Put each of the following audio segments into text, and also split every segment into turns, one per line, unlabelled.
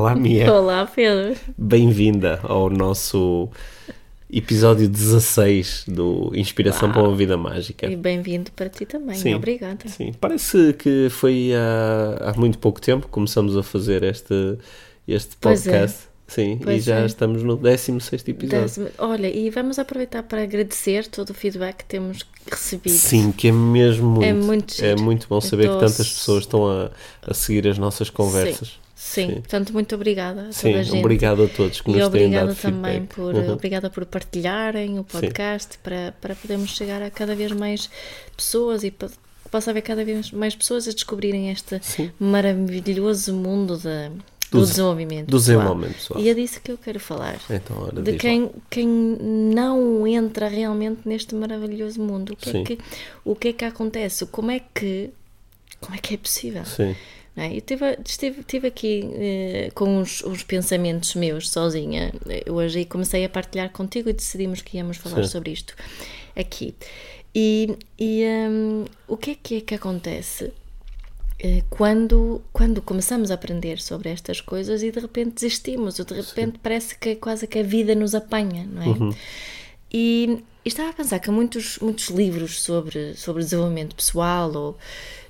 Olá, Mia.
Olá, Pedro.
Bem-vinda ao nosso episódio 16 do Inspiração
Uau.
para uma Vida Mágica.
E bem-vindo para ti também.
Sim.
Obrigada.
Sim, parece que foi há, há muito pouco tempo que começamos a fazer este, este
é.
podcast. Sim, e
Pois
já
é.
estamos no 16 episódio.
Décimo- Olha, e vamos aproveitar para agradecer todo o feedback que temos recebido.
Sim, que é mesmo muito.
É muito
é muito bom
Eu
saber que
tô-
tantas pessoas estão a, a seguir as nossas conversas.
Sim,
Sim.
portanto, muito obrigada a
Sim,
toda a gente.
obrigado a todos que
E
nos têm
obrigada
dado
também
feedback.
por,
Uhum.
obrigada por partilharem o podcast para, para podermos chegar a cada vez mais pessoas e para possa haver cada vvez mais pessoas a descobrirem este
Sim.
maravilhoso mundo de, do,
Do-
desenvolvimento
do desenvolvimento pessoal.
E é disso que eu quero falar.
Então, ora,
de
lá.
quem, quem não entra realmente neste maravilhoso mundo. O que,
Sim.
é que, o que é que acontece? Como é que, como é, que é possível?
Sim,
é? Eu tive, estive, tive aqui eh, com uns, uns pensamentos meus sozinha hoje e comecei a partilhar contigo e decidimos que íamos falar
Sim.
sobre isto aqui. E, e, hum, o que é que é que acontece eh, quando, quando começamos a aprender sobre estas coisas e de repente desistimos, ou de repente parece que quase que a vida nos apanha, não é? E, e estava a pensar que há muitos, muitos livros sobre, sobre desenvolvimento pessoal, ou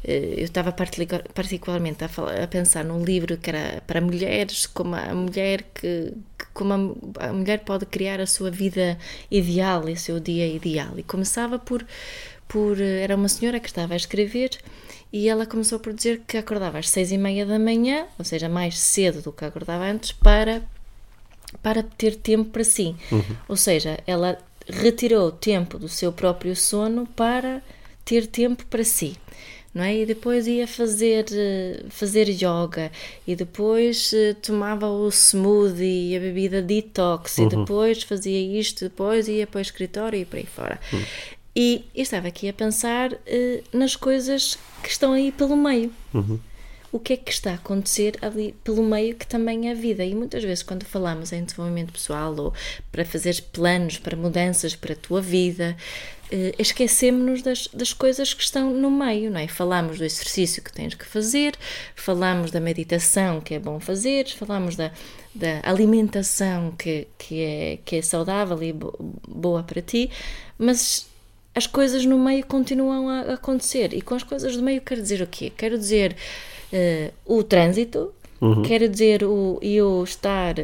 eh, eu estava particular- particularmente a, falar- a pensar num livro que era para mulheres, como a mulher que, como a, a mulher pode criar a sua vida ideal, e o seu dia ideal. E começava por, por eh, era uma senhora que estava a escrever e ela começou por dizer que acordava às seis e meia da manhã, ou seja, mais cedo do que acordava antes, para para ter tempo para si. Ou seja, ela retirou tempo do seu próprio sono para ter tempo para si. Não é? E depois ia fazer, eh, fazer yoga e depois eh, tomava o smoothie e a bebida detox e depois fazia isto, depois ia para o escritório e por aí fora. E eu estava aqui a pensar eh, nas coisas que estão aí pelo meio o que é que está a acontecer ali pelo meio que também é a vida. E muitas vezes, quando falamos em desenvolvimento pessoal ou para fazer planos para mudanças para a tua vida, eh, esquecemos-nos das, das coisas que estão no meio, não é? Falamos do exercício que tens que fazer, falamos da meditação que é bom fazer, falamos da, da alimentação que, que, é, que é saudável e bo- boa para ti, mas as coisas no meio continuam a acontecer. E com as coisas do meio quero dizer o quê? Quero dizer eh, o trânsito, quero dizer o eu estar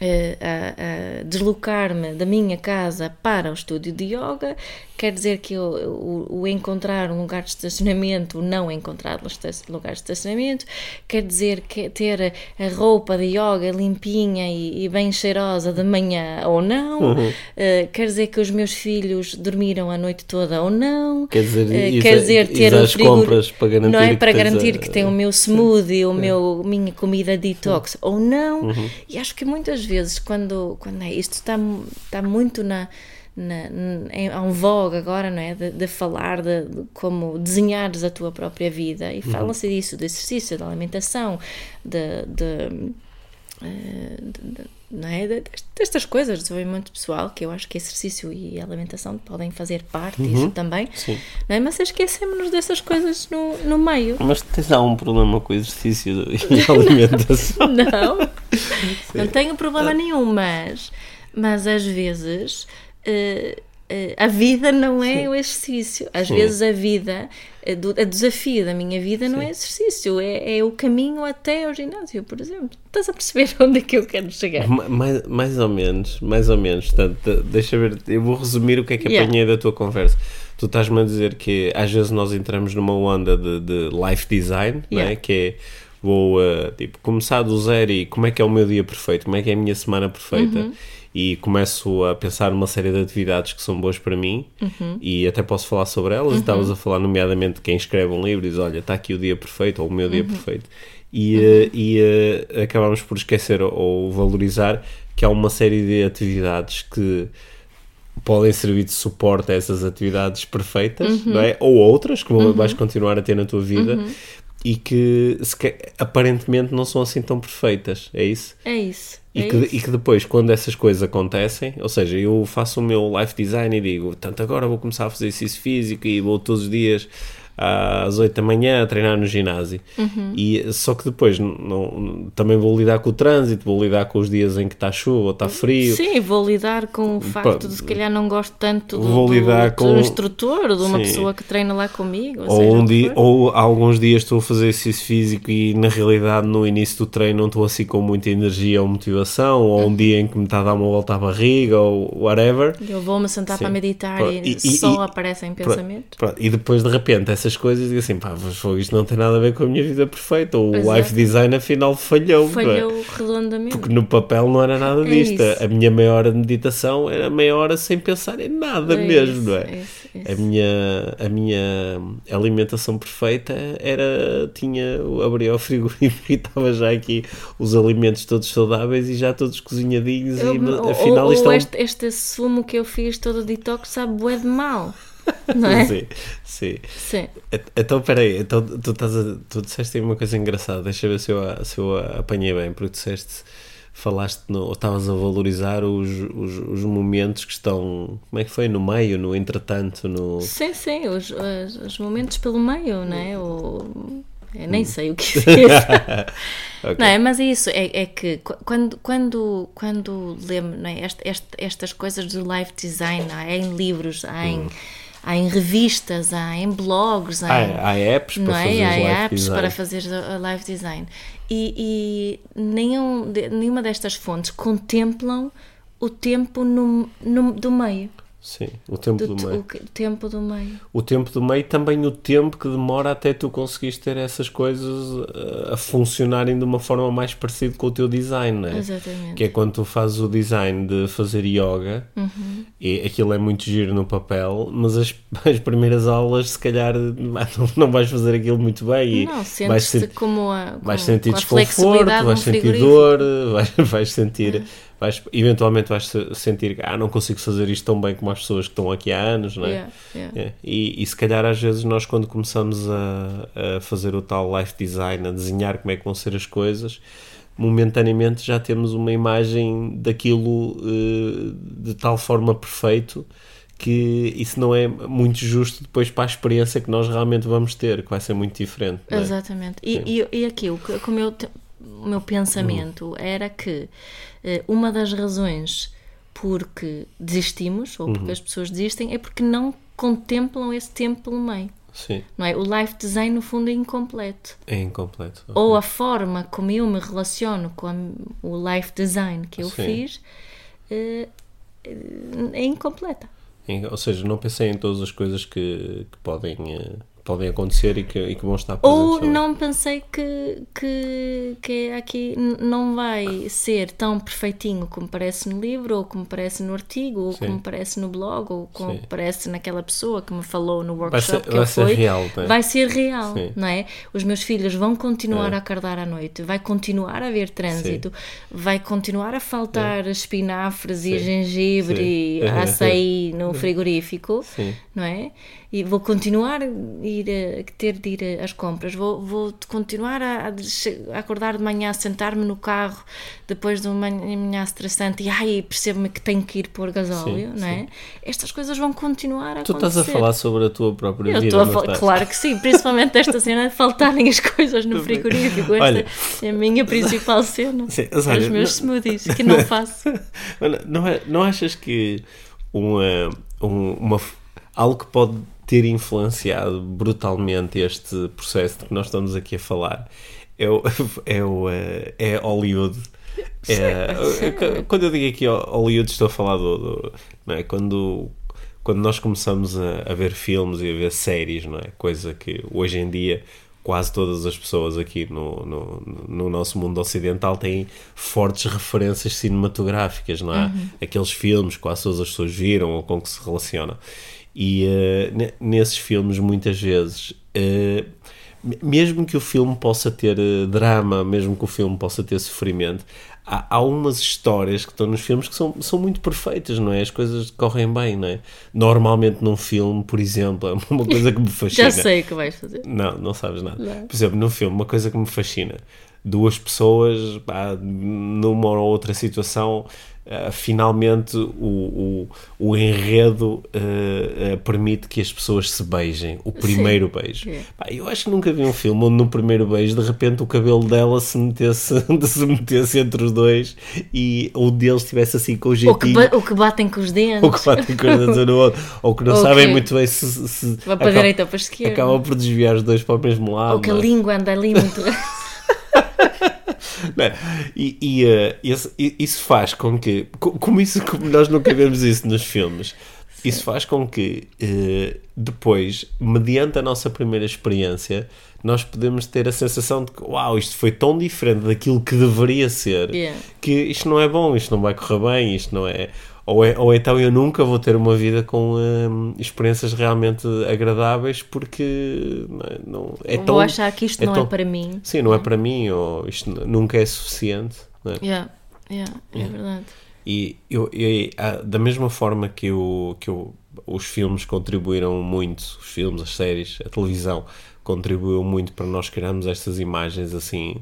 eh, a, a deslocar-me da minha casa para o estúdio de yoga, quer dizer que eu, o, o encontrar um lugar de estacionamento, o não encontrar lugar de estacionamento, quer dizer que ter a roupa de yoga limpinha e, e bem cheirosa de manhã ou não, eh, quer dizer que os meus filhos dormiram a noite toda ou não,
Quer dizer, ir-
quer dizer ter o frigor-
compras para garantir
não é
que
para
tens
garantir
a-
que tem o meu smoothie, o meu minha comida detox ou não.
Uhum.
E acho que muitas vezes quando quando é isto está está muito na na, em, em vogue agora, não é? De, de falar de, de como desenhares a tua própria vida
Uhum.
e fala-se disso, de exercício, da alimentação, de, de, eh, não é? De- destas coisas de desenvolvimento pessoal que eu acho que exercício e alimentação podem fazer parte disso também,
Uhum. Sim.
não é? mas esquecemos dessas coisas no, no meio.
Mas tens algum problema com exercício e alimentação?
Não, não tenho problema nenhum, mas, mas às vezes eh, a vida não é o exercício. Às
Sim.
vezes a vida, eh, do- desafio da minha vida não é exercício, é, é o caminho até ao ginásio, por exemplo. Estás a perceber onde é que eu quero chegar?
Ma- mais, mais ou menos, mais ou menos. Portanto, deixa eu ver, eu vou resumir o que é que
Yeah.
apanhei da tua conversa. Tu estás-me a dizer que às vezes nós entramos numa onda de, de life design, é?
Yeah.
que é vou uh, tipo, começar do zero e como é que é o meu dia perfeito, como é que é a minha semana perfeita.
Uhum.
E começo a pensar numa série de atividades que são boas para mim
Uhum.
e até posso falar sobre elas. E estavas a falar, nomeadamente, quem escreve um livro e diz: Olha, está aqui o dia perfeito ou o meu
Uhum.
dia perfeito. e, uh, e uh, acabamos por esquecer ou, ou valorizar que há uma série de atividades que podem servir de suporte a essas atividades perfeitas, não é? Ou outras que vais continuar a ter na tua vida e que se, aparentemente não são assim tão perfeitas, é isso?
É isso.
E,
é
que, e que depois, quando essas coisas acontecem, ou seja, eu faço o meu life design e digo, tanto agora vou começar a fazer exercício físico e vou todos os dias às 8 da manhã a treinar no ginásio.
Uhum.
E, só que depois não, também vou lidar com o trânsito, vou lidar com os dias em que está chuva ou está frio.
Sim, vou lidar com o facto de se calhar não gosto tanto do,
Vou
do,
lidar
do
com-
instrutor, de uma
Sim.
pessoa que treina lá comigo.
Ou, um dia, ou alguns dias estou a fazer exercício físico e na realidade no início do treino não estou assim com muita energia ou motivação, ou um dia em que me está a dar uma volta à barriga ou whatever.
Eu vou-me sentar
Sim.
para meditar e,
e-
só
e-
aparecem pensamentos.
pronto. E depois de repente essas coisas digo assim, pá, isto não tem nada a ver com a minha vida perfeita. O
Pois
life
é.
design afinal falhou. é?
Falhou redondamente.
Porque no papel não era nada
É
disto.
isso.
A minha meia hora de meditação era meia hora sem pensar em nada
É
mesmo,
isso,
não é?
é isso, é
A minha, a minha alimentação perfeita era. tinha. abria o frigorífico e estava já aqui os alimentos todos saudáveis e já todos cozinhadinhos
Eu-
e
ou-
afinal
ou,
isto
ou
é um-
este, este sumo que eu fiz todo detox sabe bué de mal. Não é?
Sim, sim.
Sim.
Então, peraí, então, tu, estás a, tu disseste aí uma coisa engraçada, deixa eu ver se eu, se eu apanhei bem, porque disseste, falaste, no, ou estavas a valorizar os, os, os momentos que estão, como é que foi, no meio, no entretanto, no...
Sim, sim, os, os, os momentos pelo meio, não é? O, eu
Hum.
nem sei o que fiz.
Ok.
Não é? Mas é isso, é, é que qu- quando, quando, quando lembro é? Est- est- estas coisas do life design, há em livros, há em, há em revistas, há em blogs, há,
Há, há apps para
não
fazer
é? Há
live
apps
design.
para fazer a live design. E, e nenhum, nenhuma destas fontes contemplam o tempo no, no- do meio.
Sim, o tempo
Do,
do, meio.
o tempo do meio.
O tempo do meio também o tempo que demora até tu conseguires ter essas coisas eh, a funcionarem de uma forma mais parecida com o teu design, não é?
Exatamente.
Que é quando tu fazes o design de fazer yoga
Uhum.
e aquilo é muito giro no papel, mas as, as primeiras aulas se calhar não, não vais fazer aquilo muito bem e
Não,
vais,
sentes-te
sen-
como a,
vais
como-
sentir
com
desconforto, vais sentir dor, vais, vais sentir, vais, eventualmente vais se- sentir que ah, não consigo fazer isto tão bem como as pessoas que estão aqui há anos, não é?
Yeah, yeah.
É, E, e se calhar às vezes nós quando começamos a, a fazer o tal life design, a desenhar como é que vão ser as coisas, momentaneamente já temos uma imagem daquilo eh, de tal forma perfeito que isso não é muito justo depois para a experiência que nós realmente vamos ter, que vai ser muito diferente. é?
Exatamente. E, e, e aquilo, que o, meu, pensamento era que uma das razões porque desistimos, ou
Uhum.
porque as pessoas desistem, é porque não contemplam esse tempo pelo meio.
Sim,
Não é? O life design, no fundo, é incompleto.
é incompleto.
Ou a forma como eu me relaciono com a- o life design que eu
Sim.
fiz eh, é incompleta.
Ou seja, não pensei em todas as coisas que, que podem, eh, podem acontecer e que, e que vão estar presentes.
Ou
também.
não pensei que, que, que aqui n- não vai ser tão perfeitinho como parece no livro, ou como parece no artigo, ou
Sim.
como parece no blog, ou como
Sim.
parece naquela pessoa que me falou no
Vai
workshop
ser,
que eu
vai ser
fui.
real, não é?
Vai ser real,
Sim.
não é? Os meus filhos vão continuar
É.
a acordar à noite, vai continuar a haver trânsito, vai continuar a faltar espinafres e gengibre e açaí no frigorífico, não é? E vou continuar a ir a ter de ir às compras, vou, vou continuar a, a acordar de manhã, a sentar-me no carro depois de uma manhã estressante e ai, percebo-me que tenho que ir pôr gasóleo,
Sim,
não é? Estas coisas vão continuar a
Tu
acontecer.
estás a falar sobre a tua própria
Eu
vida.
estou a falar, claro que sim, principalmente desta cena de faltarem as coisas no frigorífico. Esta
Olha.
é a minha principal cena.
Sim, olha,
os meus
não-
smoothies, que não faço.
Não, é- não achas que uma, um- uma, algo que pode ter influenciado brutalmente este processo de que nós estamos aqui a falar é, o, é, o, eh, é Hollywood? É, quando eu digo aqui Hollywood, estou a falar do. do- não é? Quando, quando nós começamos a, a ver filmes e a ver séries, não é? Coisa que hoje em dia quase todas as pessoas aqui no, no, no nosso mundo ocidental têm fortes referências cinematográficas, não é? Aqueles filmes quase todas as pessoas viram ou com que se relacionam. E eh, ne- nesses filmes, muitas vezes, eh, mesmo que o filme possa ter uh, drama, mesmo que o filme possa ter sofrimento, há, há umas histórias que estão nos filmes que são, são muito perfeitas, não é? As coisas correm bem, não é? Normalmente num filme, por exemplo, é uma coisa que me fascina.
Já sei o que vais fazer.
Não, não sabes nada.
Não.
Por exemplo, num filme, uma coisa que me fascina. Duas pessoas, pá, numa ou outra situação, Uh, finalmente o, o, o enredo uh, uh, permite que as pessoas se beijem. O primeiro Sim. beijo. Pá, eu acho que nunca vi um filme onde no primeiro beijo de repente o cabelo dela se metesse, se metesse entre os dois e o deles estivesse assim com o jeitinho.
Ou que, que batem com os dentes.
Ou que batem com os dentes no outro. Ou que não ou sabem que... muito bem se. se
Vai para a direita ou para a esquerda.
Acabam por desviar os dois para o mesmo lado.
Ou que a é? língua anda ali muito.
e, e uh, esse, isso faz com que, como, isso, como nós nunca vemos isso nos filmes, Sim. isso faz com que uh, depois, mediante a nossa primeira experiência, nós podemos ter a sensação de que, uau, isto foi tão diferente daquilo que deveria ser,
yeah.
que isto não é bom, isto não vai correr bem, isto não é. Ou, é, ou então eu nunca vou ter uma vida com hum, experiências realmente agradáveis porque não, é, é tão.
Vou achar que isto
é
não
tão,
é para mim.
Sim, não é para mim, ou isto nunca é suficiente. Não é?
Yeah, yeah, é yeah. verdade.
E eu, eu, da mesma forma que, eu, que eu, os filmes contribuíram muito, os filmes, as séries, a televisão contribuiu muito para nós criarmos estas imagens assim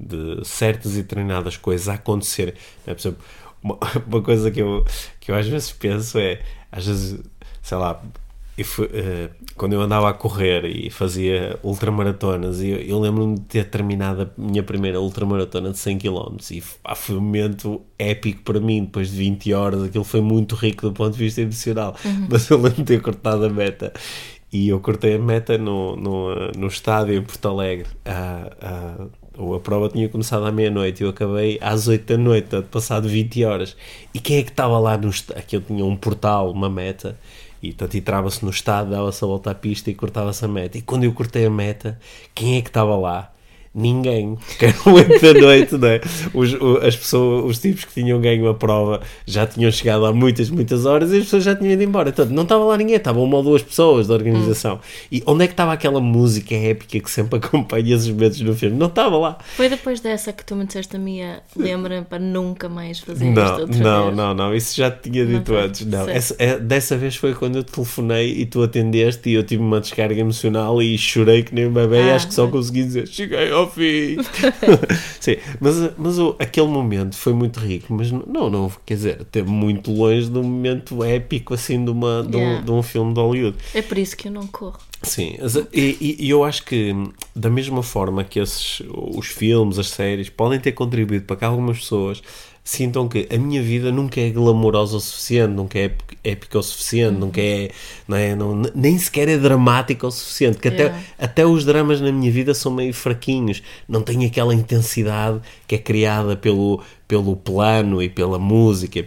de certas e treinadas coisas a acontecer. Por exemplo, uma, uma, coisa que eu, que eu às vezes penso é, às vezes, sei lá, eu fui, uh, quando eu andava a correr e fazia ultramaratonas, eu, eu lembro-me de ter terminado a minha primeira ultramaratona de 100 km e pá, foi um momento épico para mim, depois de 20 horas, aquilo foi muito rico do ponto de vista emocional, uhum. mas eu lembro de ter cortado a meta e eu cortei a meta no, no, no estádio em Porto Alegre a, a ou a prova tinha começado à meia-noite e eu acabei às 8 da noite, passado 20 horas. E quem é que estava lá no Aqui eu tinha um portal, uma meta, e portanto entrava-se no estado, dava-se a volta à pista e cortava-se a meta. E quando eu cortei a meta, quem é que estava lá? Ninguém, que era 8 da noite, não é? Os, as pessoas, os tipos que tinham ganho a prova já tinham chegado há muitas, muitas horas e as pessoas já tinham ido embora. Então, não estava lá ninguém, estavam uma ou duas pessoas da organização. Hum. E onde é que estava aquela música épica que sempre acompanha esses momentos no filme? Não estava lá.
Foi depois dessa que tu me disseste a minha, lembra para nunca mais fazer
não,
isto outra
não,
vez.
Não, não, isso já te tinha dito antes. Não, essa, é, dessa vez foi quando eu telefonei e tu atendeste e eu tive uma descarga emocional e chorei que nem um bebê ah, e acho que só consegui dizer cheguei ao fim. Sim, mas, mas o, aquele momento foi muito rico, mas não, não, quer dizer, teve muito longe de um momento épico assim de, uma, de, yeah. um, de um filme de Hollywood.
É por isso que eu não corro.
Sim, e, e, eu acho que da mesma forma que esses, os filmes, as séries podem ter contribuído para que algumas pessoas sintam que a minha vida nunca é glamourosa o suficiente, nunca é épica o suficiente, uhum. nunca é, não é não, nem sequer é dramática o suficiente, que yeah. até, até os dramas na minha vida são meio fraquinhos, não tem aquela intensidade que é criada pelo, pelo plano e pela música.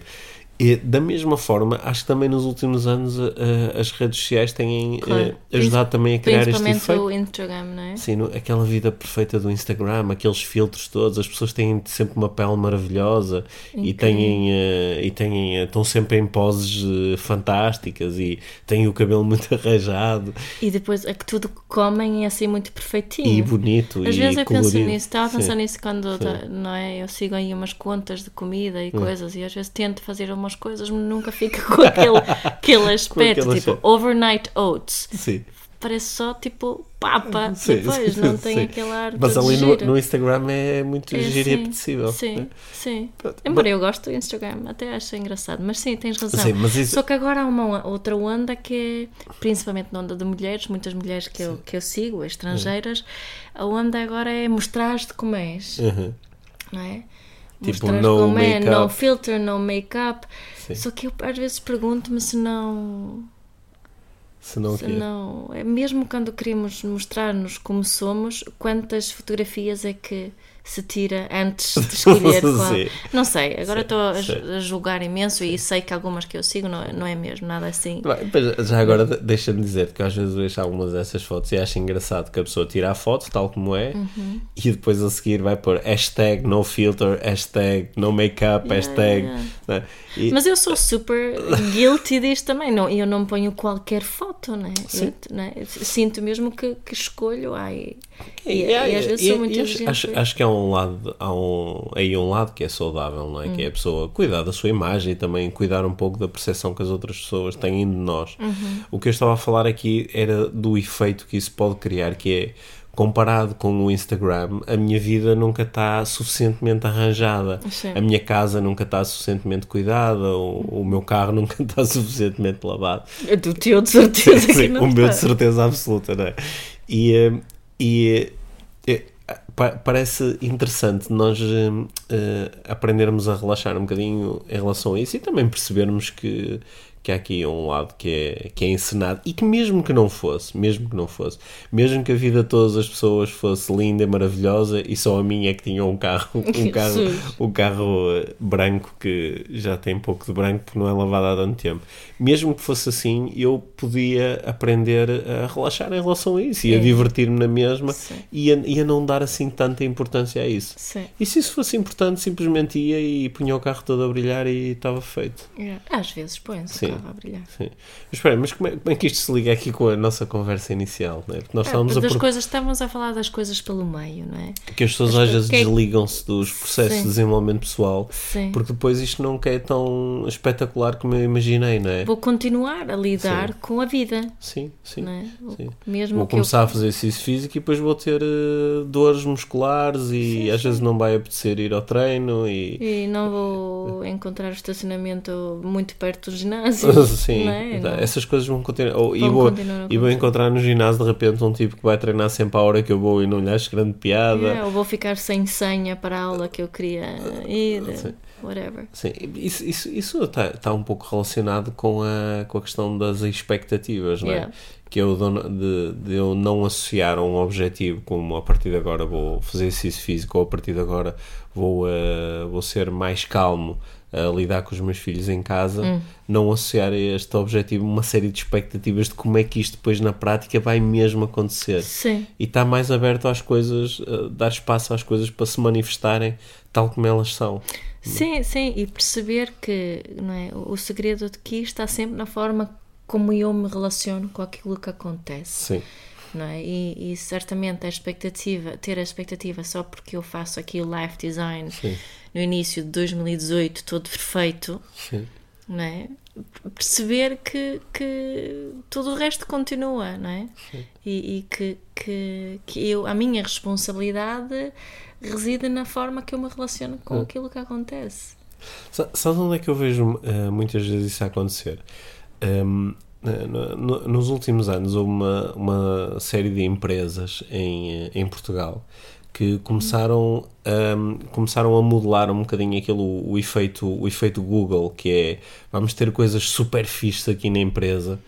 E, da mesma forma, acho que também nos últimos anos uh, as redes sociais têm claro. uh, ajudado também a criar este efeito.
o Instagram, não é?
Sim, no, aquela vida perfeita do Instagram, aqueles filtros todos, as pessoas têm sempre uma pele maravilhosa Incrível. e têm, uh, e têm estão sempre em poses fantásticas e têm o cabelo muito arranjado.
E depois é que tudo que comem é assim muito perfeitinho.
E bonito.
Às
e
vezes
eu
colorido. penso nisso, estava a pensar nisso quando não é? eu sigo aí umas contas de comida e hum. coisas e às vezes tento fazer umas coisas, mas nunca fica com aquele, aquele aspecto, aquele tipo aspecto. overnight oats.
Sim.
Parece só tipo papa, sim, depois sim, não tem sim. aquele ar.
Mas ali no, no, Instagram é muito é, giro e apetecível.
Sim, né? sim. Embora eu gosto do Instagram, até acho engraçado, mas sim, tens razão. Isso... Só que agora há uma outra onda que é, principalmente na onda de mulheres, muitas mulheres que, eu, que eu sigo, estrangeiras, uhum. a onda agora é mostrar-te como és. Uhum. Não é?
Tipo, no como é,
no filter, no make-up. Só que eu às vezes pergunto-me se não.
Se não,
se não é mesmo quando queremos mostrar-nos como somos, quantas fotografias é que se tira antes de escolher. Não sei, agora estou a, a, julgar imenso e sei que algumas que eu sigo não, não é mesmo nada assim.
Já agora deixa-me dizer que às vezes vejo algumas dessas fotos e acho engraçado que a pessoa tira a foto tal como é
uhum.
e depois a seguir vai pôr hashtag no filter, hashtag no make-up, yeah, hashtag.
Yeah.
não é? E-
Mas eu sou super guilty disto também. Não, eu não ponho qualquer foto, né?
Sim.
Eu, né? sinto mesmo que, que escolho. Ai, e,
E-
e às vezes sou muito
acho, acho, acho que há um lado, há um, aí um lado que é saudável, não é?
Hum.
Que é a pessoa cuidar da sua imagem e também cuidar um pouco da percepção que as outras pessoas têm de nós.
Uhum.
O que eu estava a falar aqui era do efeito que isso pode criar, que é comparado com o Instagram, a minha vida nunca está suficientemente arranjada,
Sim.
a minha casa nunca está suficientemente cuidada, o, o meu carro nunca está suficientemente lavado.
Do teu, de certeza que
Sim, o meu de
está.
certeza absoluta, não é? E, eh, e eh, parece interessante nós eh, aprendermos a relaxar um bocadinho em relação a isso e também percebermos que, que há aqui um lado que é, que é encenado e que mesmo que não fosse, mesmo que não fosse, mesmo que a vida de todas as pessoas fosse linda e maravilhosa e só a minha é que tinha um carro, um carro, um carro branco que já tem pouco de branco porque não é lavado há tanto tempo. Mesmo que fosse assim, eu podia aprender a relaxar em relação a isso e a
É.
divertir-me na mesma e a, e a não dar assim tanta importância a isso.
Sim.
E se isso fosse importante, simplesmente ia e punha o carro todo a brilhar e estava feito.
Yeah. Às vezes põe-se
Sim.
o carro a brilhar.
Sim. Mas espera, mas como é, como é que isto se liga aqui com a nossa conversa inicial? Né? Porque nós
É,
estávamos a
das
pro-
coisas, estávamos a falar das coisas pelo meio, não é?
que as pessoas
As
às vezes
é-
desligam-se dos processos
Sim.
de desenvolvimento pessoal
Sim.
porque depois isto não é tão espetacular como eu imaginei, não é?
Vou continuar a lidar
Sim.
com a vida,
Sim, sim.
é?
sim.
Mesmo
Vou
que eu
começar a fazer exercício físico e depois vou ter eh, dores musculares e às vezes não vai apetecer ir ao treino e
E não vou encontrar estacionamento muito perto do ginásio.
Sim,
é?
tá, essas coisas vão continuar. Ou- e,
Vão
vou,
continuar
e vou encontrar no ginásio de repente um tipo que vai treinar sempre à hora que eu vou e não lhe acho grande piada.
Yeah, ou vou ficar sem senha para a aula que eu queria ir,
Sim.
whatever.
Sim, isso está isso está tá um pouco relacionado com a, com a questão das expectativas, não é?
Yeah.
Que eu de, de, de eu não associar a um objetivo como a partir de agora vou fazer exercício físico ou a partir de agora vou, eh, vou ser mais calmo a lidar com os meus filhos em casa,
Hum.
não associar a este objetivo uma série de expectativas de como é que isto depois na prática vai mesmo acontecer
Sim,
e está mais aberto às coisas, a dar espaço às coisas para se manifestarem tal como elas são.
sim, sim. E perceber que não é, o segredo de que está sempre na forma como eu me relaciono com aquilo que acontece.
Sim.
não é? E, e certamente a expectativa, ter a expectativa só porque eu faço aqui o life design
Sim.
No início de 2018 todo perfeito,
Sim.
não é? Perceber que, que tudo o resto continua, não é? E, e que, que, que eu, a minha responsabilidade reside na forma que eu me relaciono com aquilo que acontece.
Sa- Sabes onde é que eu vejo eh, muitas vezes isso acontecer? Ehm, eh, no- no- nos últimos anos houve uma, uma série de empresas em, eh, em Portugal que começaram, ahm, começaram a modelar um bocadinho aquele, o, efeito, o efeito Google, que é vamos ter coisas super fixes aqui na empresa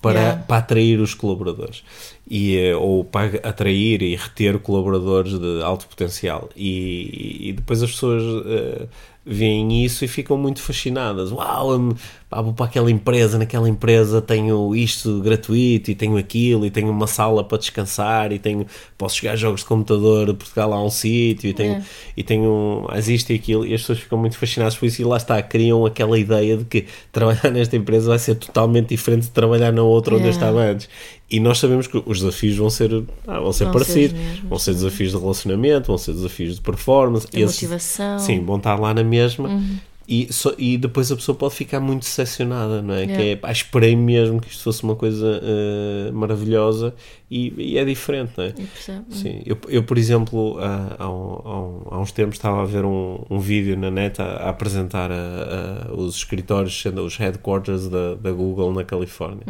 para,
Yeah.
para atrair os colaboradores e, eh, ou para atrair e reter colaboradores de alto potencial e, e depois as pessoas eh, veem isso e ficam muito fascinadas uau, pá, vou para aquela empresa naquela empresa tenho isto gratuito e tenho aquilo e tenho uma sala para descansar e tenho, posso jogar jogos de computador de Portugal a um sítio e tenho,
Yeah.
e tenho as isto e aquilo e as pessoas ficam muito fascinadas por isso e lá está, criam aquela ideia de que trabalhar nesta empresa vai ser totalmente diferente de trabalhar na outra onde eu
Yeah.
estava antes e nós sabemos que os desafios vão ser, ah, vão ser
Vão ser
parecidos.
os mesmos,
vão ser desafios de relacionamento, vão ser desafios de performance.
De
Esses-
motivação.
sim, vão estar lá na mesma e, só- e depois a pessoa pode ficar muito decepcionada, não é?
Yeah.
Que é, pá, esperei mesmo que isto fosse uma coisa eh, maravilhosa e, e é diferente, não é?
E percebe?
Sim, eu, eu por exemplo, há, há, um- há uns tempos estava a ver um, um vídeo na net a, a apresentar a- a- os escritórios, sendo os headquarters da, da Google na Califórnia.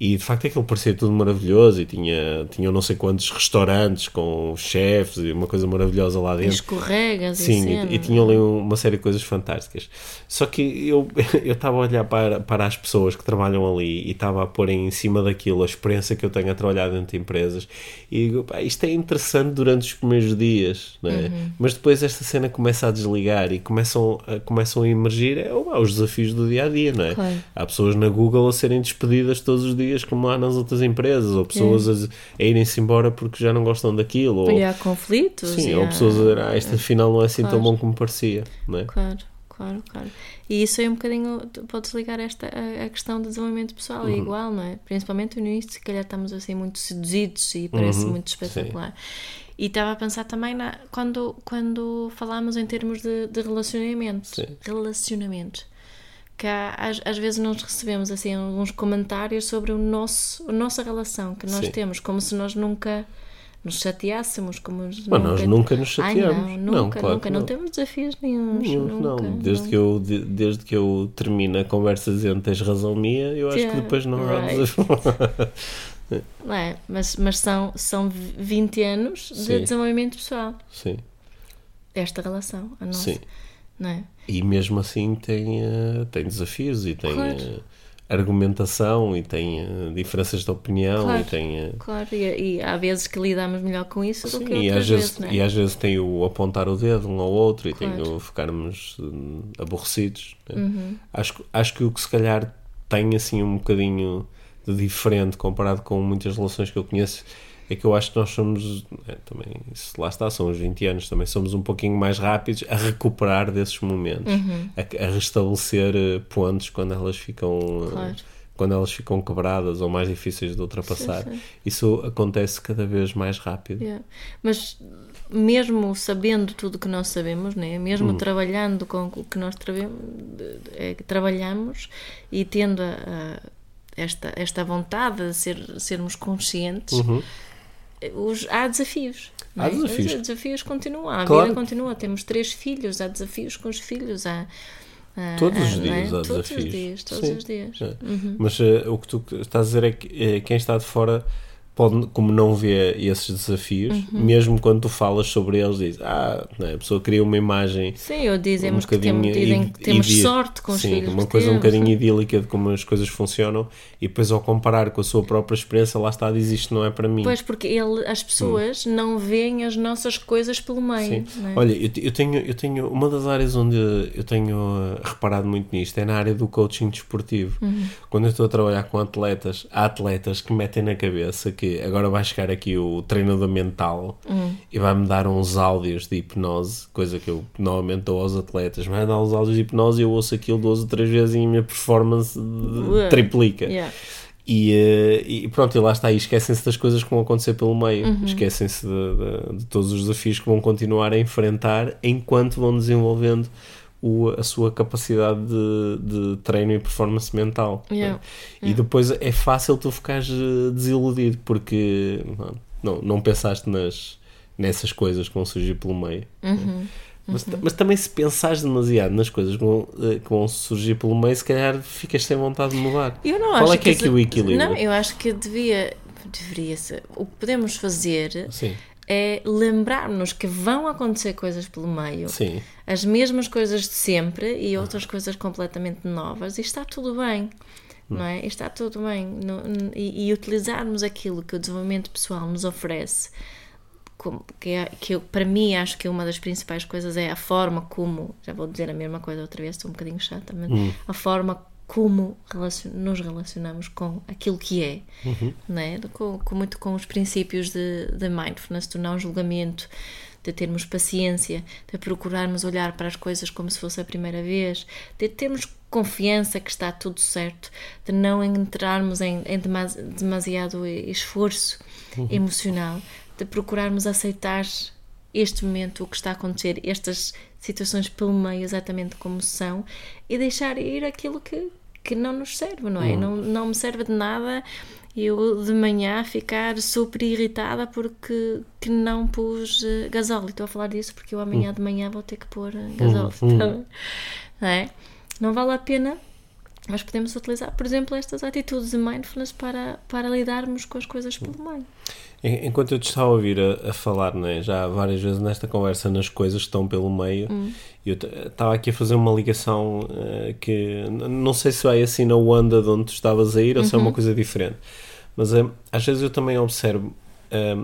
E de facto aquilo parecia tudo maravilhoso e tinha, tinha não sei quantos restaurantes com chefes e uma coisa maravilhosa lá
E
dentro.
escorregas e
Sim,
cena.
e, e tinham ali um- uma série de coisas fantásticas. Só que eu eu estava a olhar para, para as pessoas que trabalham ali e estava a pôr em cima daquilo a experiência que eu tenho a trabalhar dentro de empresas e digo, pá, isto é interessante durante os primeiros dias, não é?
Uhum.
mas depois esta cena começa a desligar e começam a, começam a emergir é, os desafios do dia a dia, não é?
Claro.
Há pessoas na Google a serem despedidas todos os dias, como há nas outras empresas, ou pessoas a, a irem-se embora porque já não gostam daquilo, ou,
E há conflitos.
Sim, ou
há-
pessoas a dizer, ah, este afinal não é assim tão
Claro.
bom como parecia, não é?
Claro, claro, claro. E isso é um bocadinho, podes ligar esta, a, a questão do desenvolvimento pessoal, é igual, não é? Principalmente no início, se calhar estamos assim muito seduzidos e parece muito espetacular. E estava a pensar também na, quando, quando falámos em termos de, de relacionamentos.
Sim.
Relacionamentos. Que há- às, às vezes nós recebemos assim alguns comentários sobre o nosso, a nossa relação que nós
Sim.
temos, como se nós nunca nos chateássemos, como
Mas nós nunca nos
Ai,
chateamos.
não,
Não,
nunca,
claro
nunca. Não.
não.
temos desafios.
Nenhum,
nunca,
não, desde
não.
que, eu, de- desde que eu termino a conversa dizendo tens razão minha, eu acho
Yeah,
que depois não há
right.
desafio.
Não é? Mas, mas são, são 20 anos de
Sim.
desenvolvimento pessoal
Sim,
desta relação, a nossa.
sim.
Não é?
E mesmo assim tem, eh, tem desafios e tem
Claro.
eh, argumentação e tem eh, diferenças de opinião
Claro.
e tem. eh,
Claro, e, e há vezes que lidamos melhor com isso do
Sim,
que
e
outras vezes,
vezes,
é?
e às vezes tem o apontar o dedo um ao outro e
Claro.
tem o ficarmos hum, aborrecidos. né?
Uhum.
Acho, que- acho que o que se calhar tem assim um bocadinho de diferente comparado com muitas relações que eu conheço é que eu acho que nós somos é, também, isso lá está, são os 20 anos, também somos um pouquinho mais rápidos a recuperar desses momentos,
Uhum.
a, a restabelecer eh, pontos quando elas ficam eh,
Claro.
quando elas ficam quebradas ou mais difíceis de ultrapassar.
Sim, sim.
Isso acontece cada vez mais rápido.
Yeah. Mas mesmo sabendo tudo o que nós sabemos, né? mesmo
Hum.
trabalhando com o que nós eh, trabalhamos e tendo a- a- esta, esta vontade de ser, sermos conscientes, eh, os, há desafios.
Há
é?
desafios.
Os desafios continuam, a
Claro.
vida continua. Temos três filhos, há desafios com os filhos, há. há-
Todos os
há- é?
dias há
Todos
desafios.
os dias, todos
Sim.
os dias.
É.
Uhum.
Mas eh, o que tu estás a dizer é que eh, quem está de fora pode, como não vê esses desafios,
Uhum.
mesmo quando tu falas sobre eles, diz, ah, é? a pessoa cria uma imagem
Sim, ou dizemos
um
que temos,
bocadinho
dizem que temos sorte com os
sim,
filhos.
uma coisa um
temos,
bocadinho
não é?
idílica de como as coisas funcionam e depois ao comparar com a sua própria experiência lá está, diz isto não é para mim
Pois, porque ele, as pessoas não veem as nossas coisas pelo meio.
Hum.
É?
Olha, eu, eu tenho, eu tenho uma das áreas onde eu tenho uh, reparado muito nisto é na área do coaching desportivo.
Uhum.
Quando eu estou a trabalhar com atletas, há atletas que metem na cabeça que agora vai chegar aqui o treinador mental
Uhum.
e vai-me dar uns áudios de hipnose, coisa que eu normalmente dou aos atletas. Vai dar uns áudios de hipnose e eu ouço aquilo duas ou três vezes e a minha performance
Ué.
triplica.
Yeah.
E, eh, e pronto, e lá está aí, esquecem-se das coisas que vão acontecer pelo meio,
Uhum.
esquecem-se de, de- de todos os desafios que vão continuar a enfrentar enquanto vão desenvolvendo o- a sua capacidade de, de treino e performance mental.
Yeah.
é? E depois é fácil tu ficares eh, desiludido porque não, não, pensaste nas, nessas coisas que vão surgir pelo meio.
Uhum.
Mas, mas também se pensares demasiado nas coisas que vão, eh, que vão surgir pelo meio, se calhar ficas sem vontade de mudar.
Eu não
Qual
acho
é que é aqui o equilíbrio?
Não, eu acho que devia, deveria ser. O que podemos fazer
Sim,
é lembrar-nos que vão acontecer coisas pelo meio.
sim.
As mesmas coisas de sempre e outras coisas completamente novas, e está tudo bem. Não é? E Está tudo bem. No- e, e utilizarmos aquilo que o desenvolvimento pessoal nos oferece como- que, é, que eu, para mim acho que uma das principais coisas é a forma como, já vou dizer a mesma coisa outra vez, estou um bocadinho chata, mas a forma como relacion- nos relacionamos com aquilo que é, né? com, com muito com os princípios de, de mindfulness, do não julgamento, de termos paciência, de procurarmos olhar para as coisas como se fosse a primeira vez, de termos confiança que está tudo certo, de não entrarmos em, em demasi- demasiado esforço emocional, de procurarmos aceitar este momento, o que está a acontecer, estas situações pelo meio exatamente como são e deixar ir aquilo que, que não nos serve, não é? Não, não me serve de nada eu de manhã ficar super irritada porque que não pus eh, gasóleo. Estou a falar disso porque eu amanhã de manhã vou ter que pôr eh, gasóleo. tá bem? Não é? Não vale a pena mas podemos utilizar, por exemplo, estas atitudes de mindfulness para, para lidarmos com as coisas pelo meio.
En- Enquanto eu te estava a ouvir a, a falar, né, já várias vezes nesta conversa, nas coisas que estão pelo meio, eu t- estava aqui a fazer uma ligação eh, que não sei se vai assim na onda de onde tu estavas a ir ou se é uma coisa diferente, mas eh, às vezes eu também observo eh,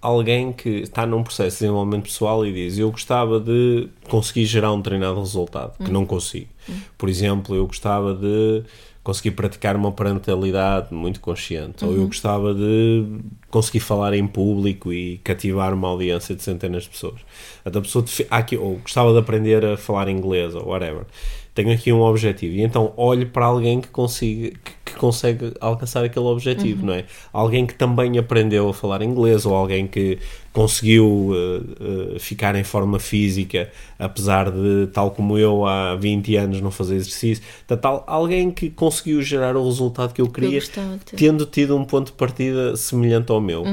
alguém que está num processo de desenvolvimento pessoal e diz: Eu gostava de conseguir gerar um determinado resultado, que não consigo. Por exemplo, eu gostava de conseguir praticar uma parentalidade muito consciente, ou eu gostava de conseguir falar em público e cativar uma audiência de centenas de pessoas. Então, a pessoa há aqui, ou gostava de aprender a falar inglês, ou whatever. Tenho aqui um objetivo, e então olho para alguém que consiga, que, que consegue alcançar aquele objetivo, não é? Alguém que também aprendeu a falar inglês, ou alguém que conseguiu eh, eh, ficar em forma física, apesar de, tal como eu, há 20 anos não fazer exercício. Portanto, al- alguém que conseguiu gerar o resultado que eu queria,
ter.
tendo tido um ponto de partida semelhante ao meu.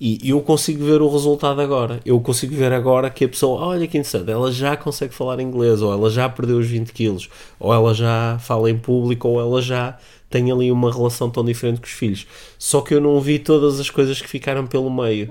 E eu consigo ver o resultado agora. Eu consigo ver agora que a pessoa, olha que interessante, ela já consegue falar inglês, ou ela já perdeu os 20 quilos, ou ela já fala em público, ou ela já tem ali uma relação tão diferente com os filhos. Só que eu não vi todas as coisas que ficaram pelo meio.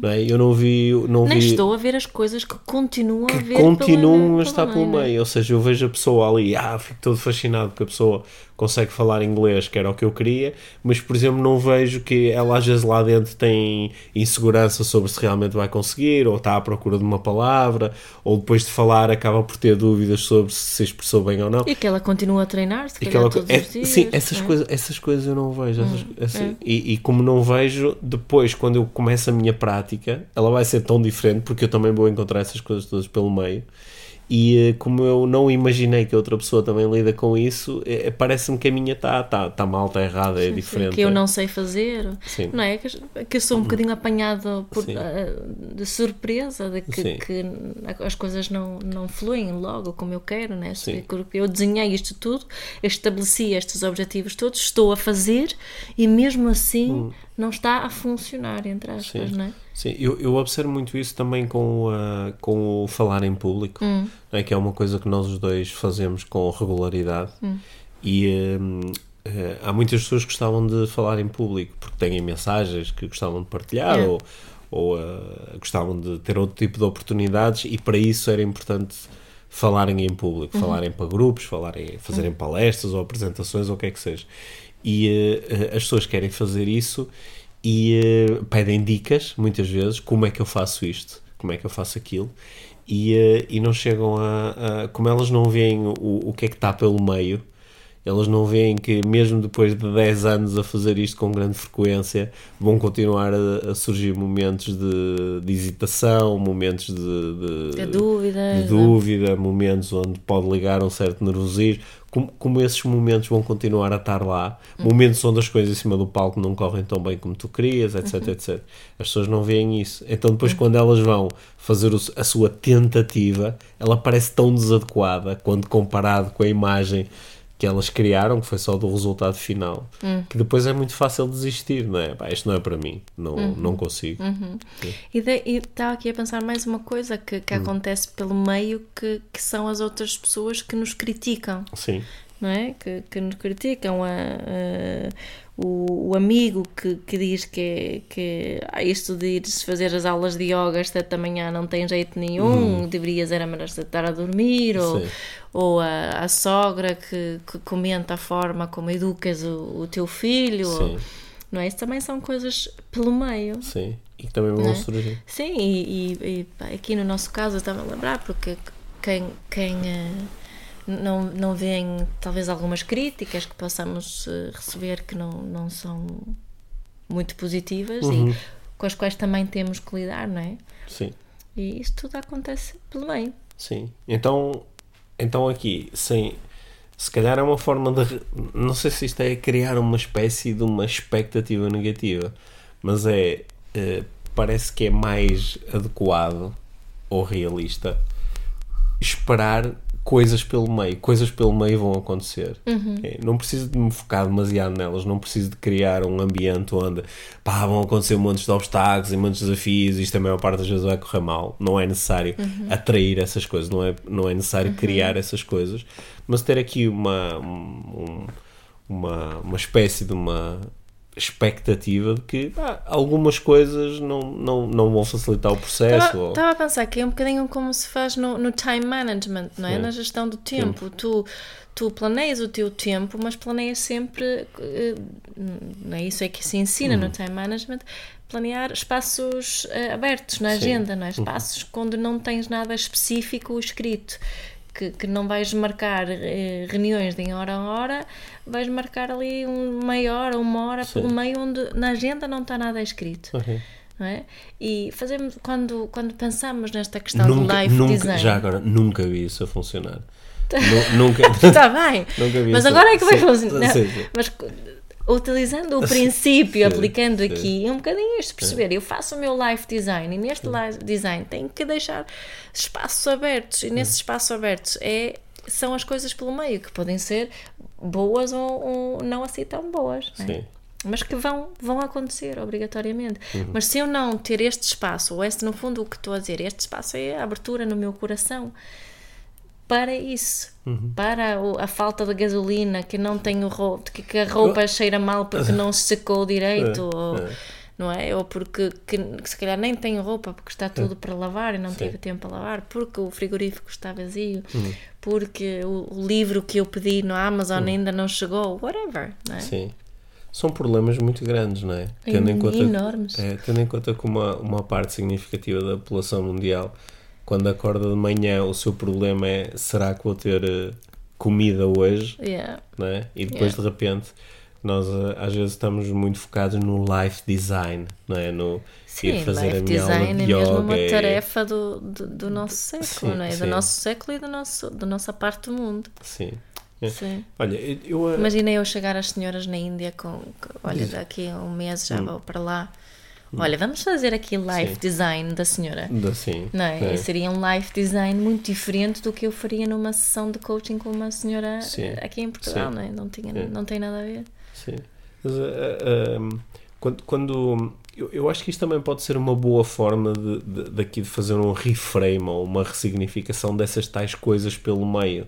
Não é? Eu não vi. Não
Nem
vi
estou a ver as coisas que continuam a
que
ver
continuam
pela-
a estar pelo
é?
meio. Ou seja, eu vejo a pessoa ali, ah, fico todo fascinado que a pessoa consegue falar inglês, que era o que eu queria, mas, por exemplo, não vejo que ela às vezes lá dentro tem insegurança sobre se realmente vai conseguir, ou está à procura de uma palavra, ou depois de falar acaba por ter dúvidas sobre se se expressou bem ou não.
E que ela continua a treinar, se
E que ela-
todos
é-
os dias.
sim, essas? Coisas, essas coisas eu não vejo. essas-
Hum,
essa-
é.
e, e como não vejo, depois, quando eu começo a minha prática, ela vai ser tão diferente, porque eu também vou encontrar essas coisas todas pelo meio. E eh, como eu não imaginei que outra pessoa também lida com isso, eh, parece-me que a minha está tá, tá mal, está errada, é
Sim,
diferente.
que eu não sei fazer,
Sim.
não é? Que, eu sou um bocadinho apanhado por, ah, de surpresa, de que, que as coisas não, não fluem logo como eu quero, né? Eu desenhei isto tudo, estabeleci estes objetivos todos, estou a fazer e mesmo assim não está a funcionar, entre aspas,
Hum. Sim.
não é?
Sim, eu, eu observo muito isso também com, o, ah, com o falar em público,
Hum.
é? que é uma coisa que nós os dois fazemos com regularidade.
Hum.
E hum, eh, há muitas pessoas que gostavam de falar em público porque têm mensagens que gostavam de partilhar
É.
ou, ou ah, gostavam de ter outro tipo de oportunidades, e para isso era importante falarem em público,
Uhum.
falarem para grupos, falarem, fazerem palestras ou apresentações ou o que é que seja. E eh, as pessoas querem fazer isso e eh, pedem dicas, muitas vezes, como é que eu faço isto, como é que eu faço aquilo, e, eh, e não chegam a, a- Como elas não veem o, o que é que está pelo meio, elas não veem que, mesmo depois de 10 anos a fazer isto com grande frequência, vão continuar a, a surgir momentos de, de hesitação, momentos de, de,
De dúvidas,
de dúvida, momentos onde pode ligar um certo nervosismo. Como, como esses momentos vão continuar a estar lá, momentos onde as coisas em cima do palco não correm tão bem como tu querias, etc, etc. As pessoas não veem isso. Então, depois, quando elas vão fazer o- a sua tentativa, ela parece tão desadequada quando comparado com a imagem que elas criaram, que foi só do resultado final, que depois é muito fácil desistir, não é? Pá, isto não é para mim, não, não consigo.
E de- e estava aqui a pensar mais uma coisa que,
Hum.
que acontece pelo meio, que, que são as outras pessoas que nos criticam.
Sim,
não é? Que, que nos criticam, a, a- o, o amigo que, que diz que, que ah, isto de ir fazer as aulas de yoga às 7 da manhã não tem jeito nenhum, deverias era melhor estar a dormir, ou,
Uhum. Sim.
ou a, a sogra que, que comenta a forma como educas o, o teu filho, ou- não é? Isso também são coisas pelo meio.
sim. E que também vão
é?
surgir.
Sim, e, e- e, aqui no nosso caso eu estava a lembrar, porque quem, quem eh, não, não vêem talvez algumas críticas que possamos eh, receber que não, não são muito positivas
Uhum.
e com as quais também temos que lidar, não é?
Sim.
E isto tudo acontece pelo meio.
Sim. Então, então aqui, sem, se calhar é uma forma de. Não sei se isto é criar uma espécie de uma expectativa negativa, mas é. eh, parece que é mais adequado ou realista esperar coisas pelo meio. Coisas pelo meio vão acontecer. É, não preciso de me focar demasiado nelas, não preciso de criar um ambiente onde pá, vão acontecer montes de obstáculos e montes de desafios e isto a maior parte das vezes vai correr mal. Não é necessário atrair essas coisas, não é, não é necessário criar essas coisas, mas ter aqui uma, um- uma, uma espécie de uma expectativa de que pá, algumas coisas não, não, não vão facilitar o processo. ou-
Estava a pensar que é um bocadinho como se faz no, no time management, não é?
Sim.
Na gestão do tempo. Tu, tu planeias o teu tempo, mas planeias sempre. eh, Não é isso é que se ensina
Uhum.
no time management. Planear espaços eh, abertos na
Sim.
agenda, não é? Espaços quando não tens nada específico escrito. Que, que não vais marcar eh, reuniões de hora a hora, vais marcar ali um, meia hora, uma hora
Sim.
pelo meio onde na agenda não está nada escrito.
Ok.
Não é? E fazemos, quando, quando pensamos nesta questão do
Nunca,
life
nunca,
design.
já agora, nunca vi isso a funcionar. Nu- nunca.
Está bem,
Nunca vi
mas
isso.
agora é que vai funcionar. Mas utilizando o princípio,
sim,
aplicando
sim.
aqui, é um bocadinho isto, perceber. Eu faço o meu life design e neste life design tenho que deixar espaços abertos e nesses espaços abertos é, são as coisas pelo meio que podem ser boas ou, ou não assim tão boas. é? Mas que vão, vão acontecer obrigatoriamente.
Uhum.
Mas se eu não ter este espaço, ou este, no fundo, o que estou a dizer, este espaço é a abertura no meu coração para isso,
Uhum.
para o- a falta de gasolina, que não tenho roupa, que, que a roupa cheira mal porque não se secou direito,
É,
ou,
é.
não é? Ou porque que, que se calhar nem tenho roupa porque está tudo para lavar e não
Sim.
tive tempo para lavar, porque o frigorífico está vazio,
Uhum.
porque o, o livro que eu pedi no Amazon ainda não chegou, whatever, não é?
Uhum. Sim. São problemas muito grandes, não é?
Em- enormes.
É, tendo em conta que uma, uma parte significativa da população mundial, quando acorda de manhã, o seu problema é: será que vou ter eh, comida hoje?
Yeah.
Não é? E depois,
Yeah.
de repente, nós eh, às vezes estamos muito focados no life design, não é? No
Sim,
ir fazer
life
a minha aula
design
de
é mesmo uma
e-
tarefa do, do, do nosso século,
Sim,
não é?
sim.
Do nosso século e do nosso, da nossa parte do mundo.
Sim. É.
Sim.
Olha, eu. eu, eh,
Imagina eu chegar às senhoras na Índia com, com- olha, daqui a um mês já
Hum.
vou para lá. Olha, vamos fazer aqui life
Sim.
design da senhora.
Assim,
Não é?
é.
Seria um life design muito diferente do que eu faria numa sessão de coaching com uma senhora
Sim.
aqui em Portugal,
Sim.
não é? Não, tinha, não tem nada a ver.
Sim. Mas, um, quando, quando- eu, eu acho que isto também pode ser uma boa forma de, de, daqui de fazer um reframe ou uma ressignificação dessas tais coisas pelo meio.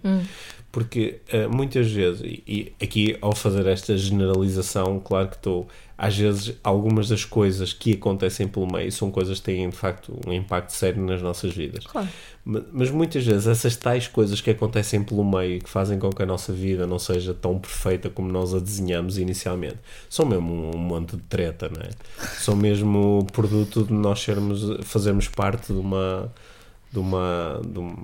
Porque eh, muitas vezes, e, e aqui ao fazer esta generalização, claro que estou, às vezes algumas das coisas que acontecem pelo meio são coisas que têm de facto um impacto sério nas nossas vidas.
Claro.
Ma- Mas muitas vezes essas tais coisas que acontecem pelo meio e que fazem com que a nossa vida não seja tão perfeita como nós a desenhamos inicialmente são mesmo um, um monte de treta, não é? São mesmo produto de nós sermos, fazermos parte de uma. De uma de um-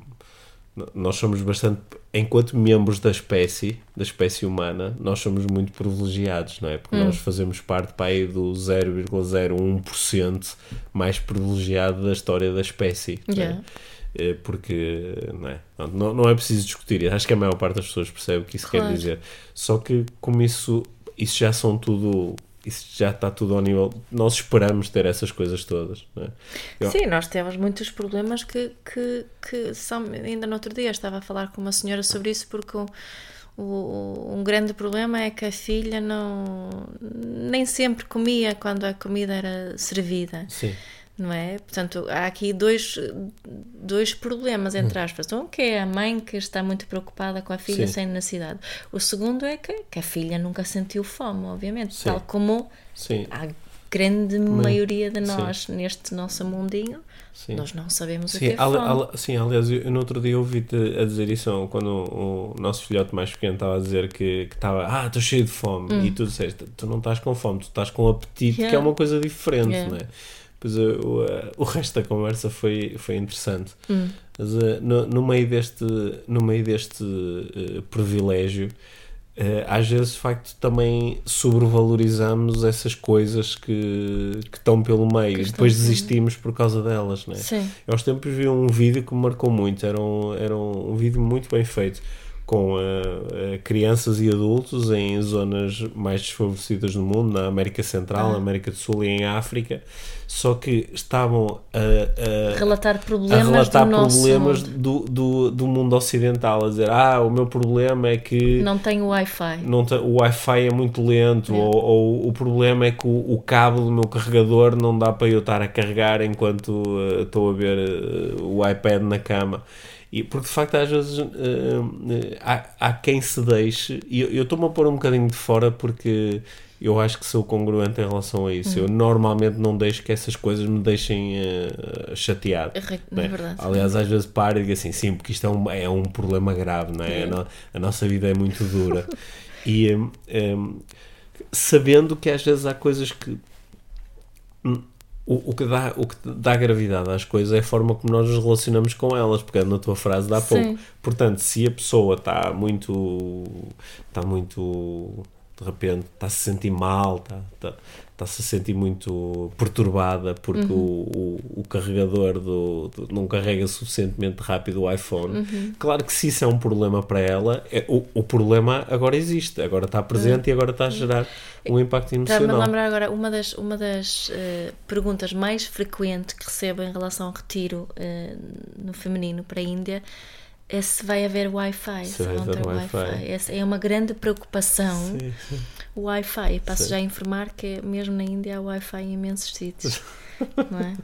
nós somos bastante, enquanto membros da espécie, da espécie humana, nós somos muito privilegiados, não é? Porque nós fazemos parte aí do 0,01% mais privilegiado da história da espécie. não é?
Yeah.
Eh, porque não é, não, não é preciso discutir. Acho que a maior parte das pessoas percebe o que isso
Claro.
quer dizer. Só que como isso, isso já são tudo, isso já está tudo ao nível. Nós esperamos ter essas coisas todas. Não é? Eu-
Sim, nós temos muitos problemas que, que, que são. Ainda no outro dia estava a falar com uma senhora sobre isso, porque o, o- um grande problema é que a filha não nem sempre comia quando a comida era servida.
Sim,
Não é? Portanto, há aqui dois, dois problemas, entre
Hum.
aspas. Um que é a mãe que está muito preocupada com a filha
Sim.
sem necessidade. O segundo é que, que a filha nunca sentiu fome, obviamente.
Sim.
Tal como
sim,
a grande maioria de nós neste nosso mundinho, nós não sabemos o que é fome.
ali- sim, aliás, eu, no outro dia ouvi-te a dizer isso quando o, o nosso filhote mais pequeno estava a dizer que que estava, ah, estou cheio de fome. E tu disseste, tu não estás com fome, tu estás com apetite, que é
Hum. Yeah.
uma coisa diferente,
Yeah.
não é? Pois uh, o, uh, o resto da conversa foi, foi interessante.
Hum.
Mas uh, no, no meio deste, no meio deste uh, privilégio, uh, às vezes de facto também sobrevalorizamos essas coisas que, que estão pelo meio e depois desistimos por causa delas, não é?
Sim.
Eu aos tempos vi um vídeo que me marcou muito, era um, era um, vídeo muito bem feito, com eh, eh, crianças e adultos em zonas mais desfavorecidas do mundo, na América Central,
Ah.
na América do Sul e em África, só que estavam a, a-
Relatar
a
problemas
relatar
do
problemas
mundo.
do, do, do mundo ocidental, a dizer, ah, o meu problema é que
Não tem Wi-Fi.
não te- o Wi-Fi é muito lento,
É.
ou, ou o problema é que o, o cabo do meu carregador não dá para eu estar a carregar enquanto eh, estou a ver eh, o iPad na cama. E, porque de facto às vezes eh, há, há quem se deixe, e eu- eu estou-me a pôr um bocadinho de fora porque eu acho que sou congruente em relação a isso. Eu normalmente não deixo que essas coisas me deixem eh, chateado.
É re-
não
é verdade.
Aliás, às vezes paro e digo assim, sim, porque isto é um, é um problema grave, não é? A, no- a nossa vida é muito dura. e hum, hum, sabendo que às vezes há coisas que hum, o, o, que dá, o que dá gravidade às coisas é a forma como nós nos relacionamos com elas, porque na tua frase dá pouco. Portanto, se a pessoa está muito. está muito. De repente, está a se sentir mal, está, está, está-se a sentir muito perturbada porque o, o, o carregador do, do- não carrega suficientemente rápido o iPhone. Claro que se isso é um problema para ela, é- o, o problema agora existe, agora está presente e agora está a gerar um impacto
Está-me a
emocional.
lembrar agora uma das, uma das eh, perguntas mais frequentes que recebo em relação ao retiro eh, no feminino para a Índia é se vai haver Wi-Fi.
Se vai haver Wi-Fi.
Essa é uma grande preocupação.
Sim, sim.
O Wi-Fi. Passo
Sim.
já a informar que mesmo na Índia há Wi-Fi em imensos sítios. não é?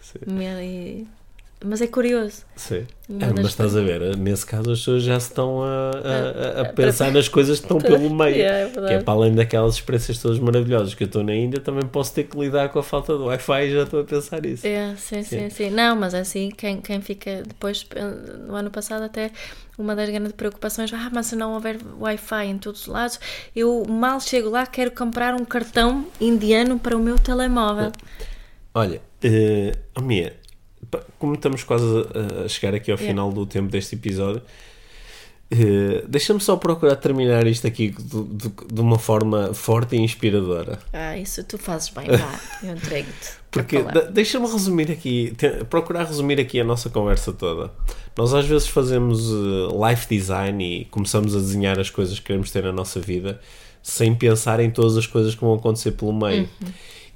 Sim.
E- Mas é curioso.
Sim. É, mas estás a ver, nesse caso as pessoas já se estão a, a- a- a pensar
para-
nas coisas que estão pelo meio.
Yeah, é
que é para além daquelas experiências todas maravilhosas que eu estou na Índia, também posso ter que lidar com a falta do Wi-Fi e já estou a pensar isso.
É, sim, sim, sim. Não, mas assim, quem, quem fica depois, no ano passado, até uma das grandes preocupações, ah, mas se não houver Wi-Fi em todos os lados, eu mal chego lá, quero comprar um cartão indiano para o meu telemóvel.
Olha, eh, oh, Mia, pa- como estamos quase a, chegar aqui ao final do tempo deste episódio, eh, deixa-me só procurar terminar isto aqui de, de- de uma forma forte e inspiradora.
Ah, isso tu fazes bem, vá, eu entrego-te.
Porque deixa-me resumir aqui, te- procurar resumir aqui a nossa conversa toda. Nós às vezes fazemos eh, life design e começamos a desenhar as coisas que queremos ter na nossa vida sem pensar em todas as coisas que vão acontecer pelo meio.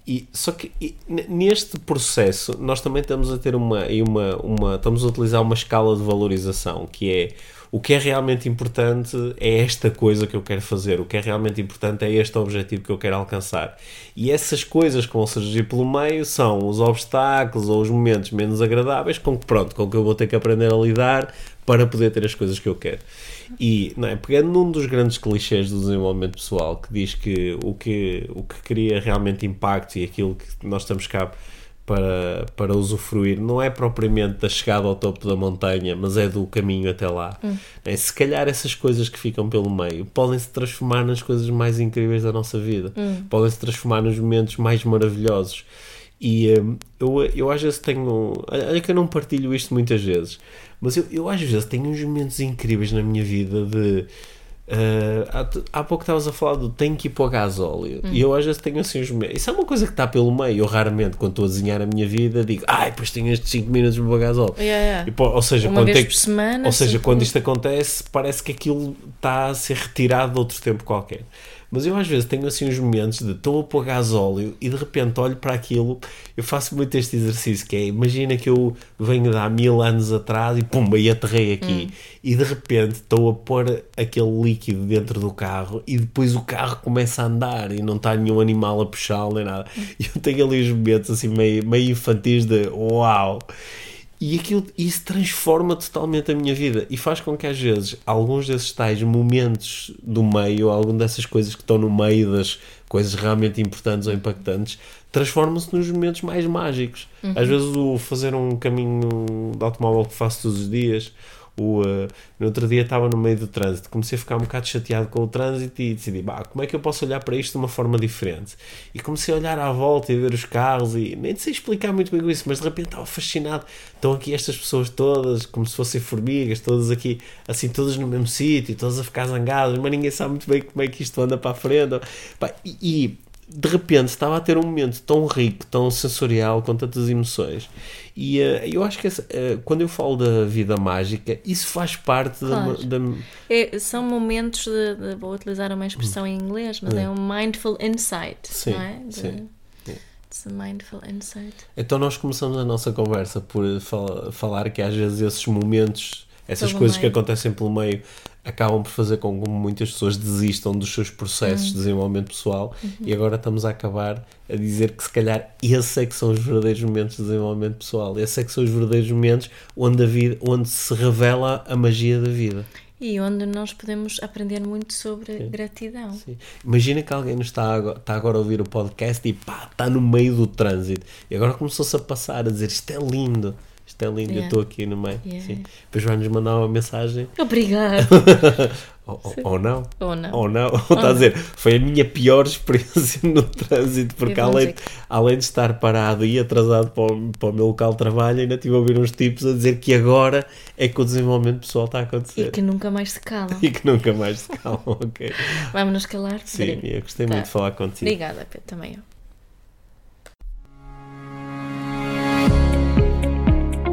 E, só que e, neste processo nós também estamos a ter uma, uma, uma estamos a utilizar uma escala de valorização que é o que é realmente importante é esta coisa que eu quero fazer, o que é realmente importante é este objetivo que eu quero alcançar. E essas coisas que vão surgir pelo meio são os obstáculos ou os momentos menos agradáveis com que, pronto, com que eu vou ter que aprender a lidar para poder ter as coisas que eu quero. E, não é, pegando num dos grandes clichês do desenvolvimento pessoal que diz que o que, o que cria realmente impacto e aquilo que nós estamos cá para, para usufruir não é propriamente da chegada ao topo da montanha, mas é do caminho até lá. É, se calhar essas coisas que ficam pelo meio podem se transformar nas coisas mais incríveis da nossa vida, podem se transformar nos momentos mais maravilhosos. E hum, eu, eu às vezes tenho. Olha que eu não partilho isto muitas vezes, mas eu, eu às vezes tenho uns momentos incríveis na minha vida de. ah, há, há pouco estavas a falar do tenho que ir para o gasóleo e eu às vezes tenho assim uns momentos. Isso é uma coisa que está pelo meio. Eu raramente, quando estou a desenhar a minha vida, digo, ai, pois tenho estes 5 minutos para o gasóleo.
Yeah, yeah.
E, pô, ou seja,
Uma
quando
vez
tem-
por semana,
Ou seja, quando isto acontece, parece que aquilo está a ser retirado de outro tempo qualquer. Mas eu às vezes tenho assim uns momentos de estou a pôr gasóleo e de repente olho para aquilo, eu faço muito este exercício que é, imagina que eu venho de há mil anos atrás e pumba, e aterrei aqui e de repente estou a pôr aquele líquido dentro do carro e depois o carro começa a andar e não está nenhum animal a puxá-lo nem nada. E eu tenho ali os momentos assim meio, meio infantis de uau! E aquilo, isso transforma totalmente a minha vida e faz com que às vezes alguns desses tais momentos do meio, algumas dessas coisas que estão no meio das coisas realmente importantes ou impactantes, transformam-se nos momentos mais mágicos. Às vezes o fazer um caminho de automóvel que faço todos os dias, uh, no outro dia estava no meio do trânsito, comecei a ficar um bocado chateado com o trânsito e decidi, bah, como é que eu posso olhar para isto de uma forma diferente? E comecei a olhar à volta e ver os carros e nem sei explicar muito bem isso, mas de repente estava fascinado. Estão aqui estas pessoas todas, como se fossem formigas, todas aqui, assim, todas no mesmo sítio, todas a ficar zangadas, mas ninguém sabe muito bem como é que isto anda para a frente. E, e de repente estava a ter um momento tão rico, tão sensorial, com tantas emoções. E eh, eu acho que essa, eh, quando eu falo da vida mágica, isso faz parte
Claro.
da, da-
É, são momentos de, de- vou utilizar uma expressão em inglês, mas é um mindful insight,
Sim,
não é? De-
sim.
It's a mindful insight.
Então nós começamos a nossa conversa por fal- falar que às vezes esses momentos, essas
Pelo
coisas que
meio.
acontecem pelo meio, acabam por fazer com que muitas pessoas desistam dos seus processos
Uhum.
de desenvolvimento pessoal e agora estamos a acabar a dizer que se calhar esses é que são os verdadeiros momentos de desenvolvimento pessoal, esses é que são os verdadeiros momentos onde, a vida, onde se revela a magia da vida.
E onde nós podemos aprender muito sobre gratidão.
Sim. Imagina que alguém nos está agora, está agora a ouvir o podcast e pá, está no meio do trânsito e agora começou-se a passar a dizer isto é lindo, Isto é lindo, eu
Yeah.
estou aqui no meio.
Yeah.
Sim. Depois vai-nos mandar uma mensagem.
Obrigado.
ou, ou- não.
Ou não.
Ou não. Ou está a dizer, foi a minha pior experiência no trânsito, porque
Eu vou
além, além de estar parado e atrasado para o, para o meu local de trabalho, ainda estive a ouvir uns tipos a dizer que agora é que o desenvolvimento pessoal está a
E
acontecer.
que nunca mais se calam.
E que nunca mais se calma, ok.
Vamos nos calar?
Sim, eu gostei
Tá.
muito de falar contigo.
Obrigada, Pedro, também eu.